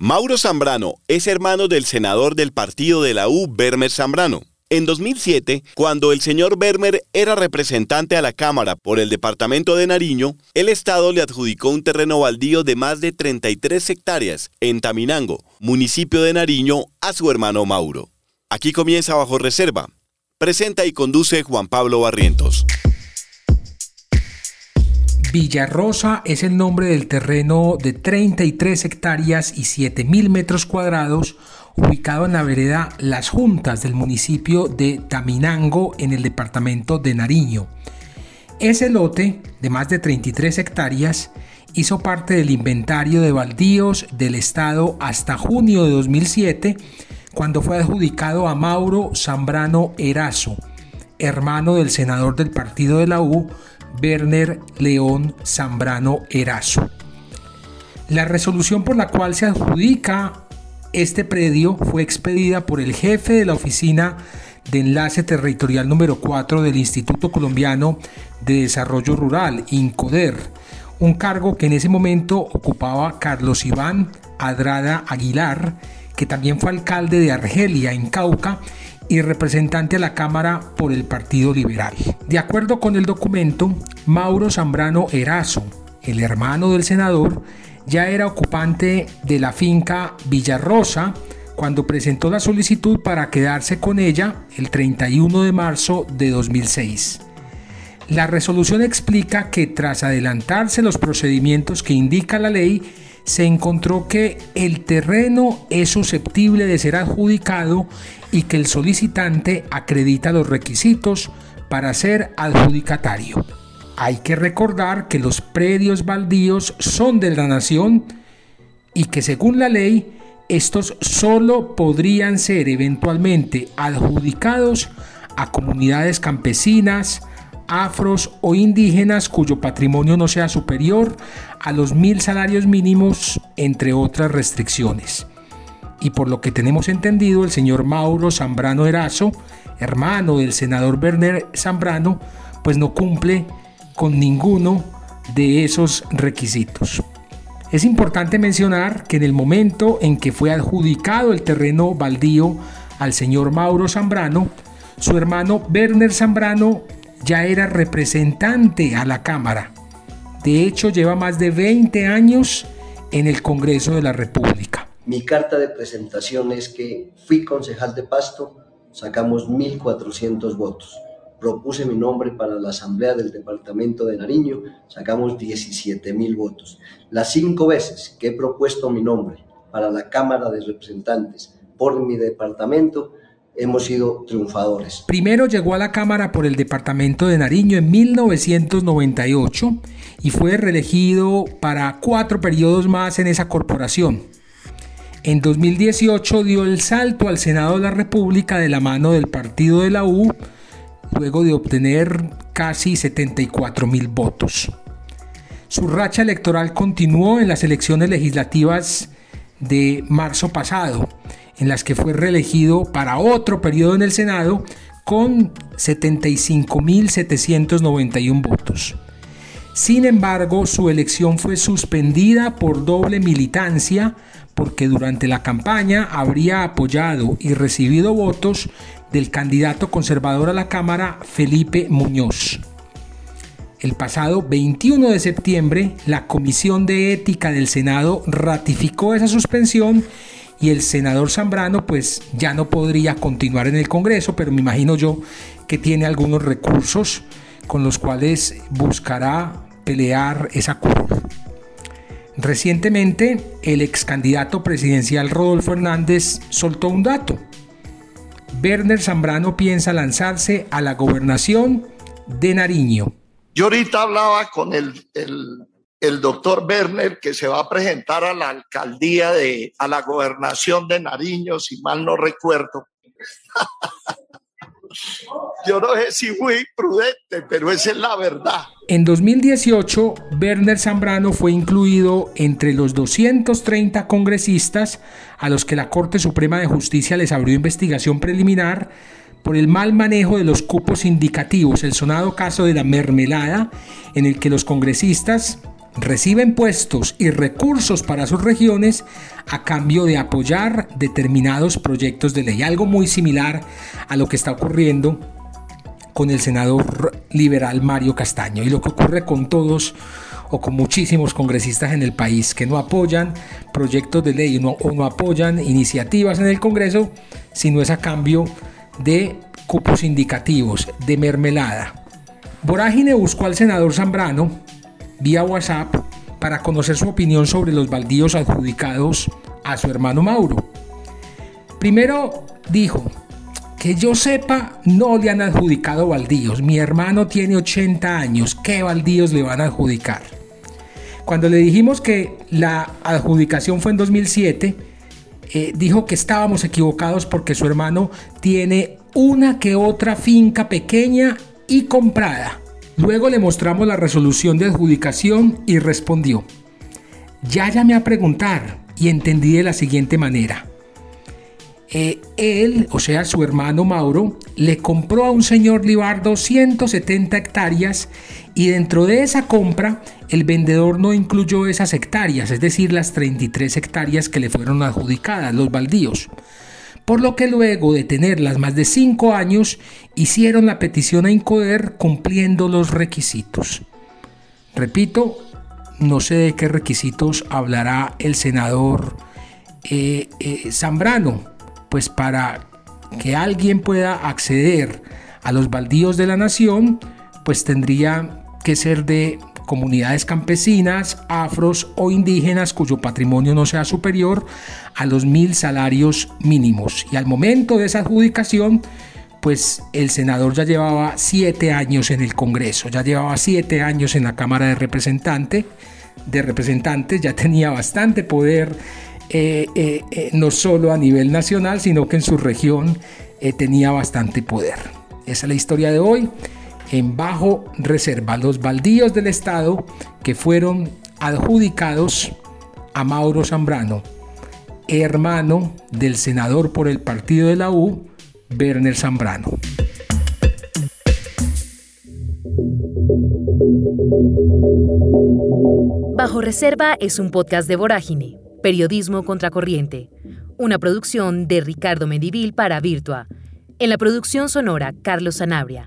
Mauro Zambrano es hermano del senador del partido de la U, Bermer Zambrano. En 2007, cuando el señor Bermer era representante a la Cámara por el departamento de Nariño, el Estado le adjudicó un terreno baldío de más de 33 hectáreas en Taminango, municipio de Nariño, a su hermano Mauro. Aquí comienza Bajo Reserva. Presenta y conduce Juan Pablo Barrientos. Villarrosa es el nombre del terreno de 33 hectáreas y 7.000 metros cuadrados ubicado en la vereda Las Juntas del municipio de Taminango en el departamento de Nariño. Ese lote de más de 33 hectáreas hizo parte del inventario de baldíos del estado hasta junio de 2007 cuando fue adjudicado a Mauro Zambrano Erazo, hermano del senador del partido de la U, Werner León Zambrano Erazo. La resolución por la cual se adjudica este predio fue expedida por el jefe de la oficina de enlace territorial número 4 del Instituto Colombiano de Desarrollo Rural, INCODER, un cargo que en ese momento ocupaba Carlos Iván Adrada Aguilar, que también fue alcalde de Argelia, en Cauca, y representante a la Cámara por el Partido Liberal. De acuerdo con el documento, Mauro Zambrano Erazo, el hermano del senador, ya era ocupante de la finca Villarrosa cuando presentó la solicitud para quedarse con ella el 31 de marzo de 2006. La resolución explica que tras adelantarse los procedimientos que indica la ley, se encontró que el terreno es susceptible de ser adjudicado y que el solicitante acredita los requisitos para ser adjudicatario. Hay que recordar que los predios baldíos son de la nación y que según la ley estos solo podrían ser eventualmente adjudicados a comunidades campesinas, afros o indígenas cuyo patrimonio no sea superior a los mil salarios mínimos, entre otras restricciones. Y por lo que tenemos entendido, el señor Mauro Zambrano Erazo, hermano del senador Werner Zambrano, pues no cumple con ninguno de esos requisitos. Es importante mencionar que en el momento en que fue adjudicado el terreno baldío al señor Mauro Zambrano, su hermano Werner Zambrano ya era representante a la Cámara. De hecho, lleva más de 20 años en el Congreso de la República. Mi carta de presentación es que fui concejal de Pasto, sacamos 1.400 votos. Propuse mi nombre para la Asamblea del Departamento de Nariño, sacamos 17.000 votos. Las cinco veces que he propuesto mi nombre para la Cámara de Representantes por mi departamento, hemos sido triunfadores. Primero llegó a la Cámara por el departamento de Nariño en 1998 y fue reelegido para cuatro periodos más en esa corporación. En 2018 dio el salto al Senado de la República de la mano del partido de la U, luego de obtener casi 74 mil votos. Su racha electoral continuó en las elecciones legislativas de marzo pasado en las que fue reelegido para otro periodo en el Senado con 75.791 votos. Sin embargo, su elección fue suspendida por doble militancia porque durante la campaña habría apoyado y recibido votos del candidato conservador a la Cámara, Felipe Muñoz. El pasado 21 de septiembre, la Comisión de Ética del Senado ratificó esa suspensión y el senador Zambrano pues ya no podría continuar en el Congreso, pero me imagino yo que tiene algunos recursos con los cuales buscará pelear esa curva. Recientemente, el ex candidato presidencial Rodolfo Hernández soltó un dato. Werner Zambrano piensa lanzarse a la gobernación de Nariño. Yo ahorita hablaba con el el doctor Werner, que se va a presentar a la alcaldía de, a la gobernación de Nariño, si mal no recuerdo. Yo no sé si fui prudente, pero esa es la verdad. En 2018, Werner Zambrano fue incluido entre los 230 congresistas a los que la Corte Suprema de Justicia les abrió investigación preliminar por el mal manejo de los cupos indicativos, el sonado caso de la mermelada, en el que los congresistas reciben puestos y recursos para sus regiones a cambio de apoyar determinados proyectos de ley. Algo muy similar a lo que está ocurriendo con el senador liberal Mario Castaño y lo que ocurre con todos o con muchísimos congresistas en el país que no apoyan proyectos de ley o no apoyan iniciativas en el Congreso, sino es a cambio de cupos indicativos, de mermelada. Vorágine buscó al senador Zambrano vía WhatsApp para conocer su opinión sobre los baldíos adjudicados a su hermano Mauro. Primero dijo, que yo sepa, no le han adjudicado baldíos. Mi hermano tiene 80 años. ¿Qué baldíos le van a adjudicar? Cuando le dijimos que la adjudicación fue en 2007, eh, dijo que estábamos equivocados porque su hermano tiene una que otra finca pequeña y comprada. Luego le mostramos la resolución de adjudicación y respondió, ya llamé a preguntar y entendí de la siguiente manera. Eh, él, o sea, su hermano Mauro, le compró a un señor Libardo 170 hectáreas y dentro de esa compra el vendedor no incluyó esas hectáreas, es decir, las 33 hectáreas que le fueron adjudicadas, los baldíos. Por lo que luego de tenerlas más de 5 años, hicieron la petición a Incoder cumpliendo los requisitos. Repito, no sé de qué requisitos hablará el senador eh, eh, Zambrano pues para que alguien pueda acceder a los baldíos de la nación, pues tendría que ser de comunidades campesinas, afros o indígenas cuyo patrimonio no sea superior a los mil salarios mínimos. Y al momento de esa adjudicación, pues el senador ya llevaba siete años en el Congreso, ya llevaba siete años en la Cámara de Representantes, de Representantes, ya tenía bastante poder eh, eh, eh, no solo a nivel nacional, sino que en su región tenía bastante poder. Esa es la historia de hoy. En bajo reserva, los baldíos del Estado que fueron adjudicados a Mauro Zambrano, hermano del senador por el partido de la U, Werner Zambrano. Bajo Reserva es un podcast de Vorágine Periodismo Contracorriente, una producción de Ricardo Medivil para Virtua. En la producción sonora, Carlos Sanabria.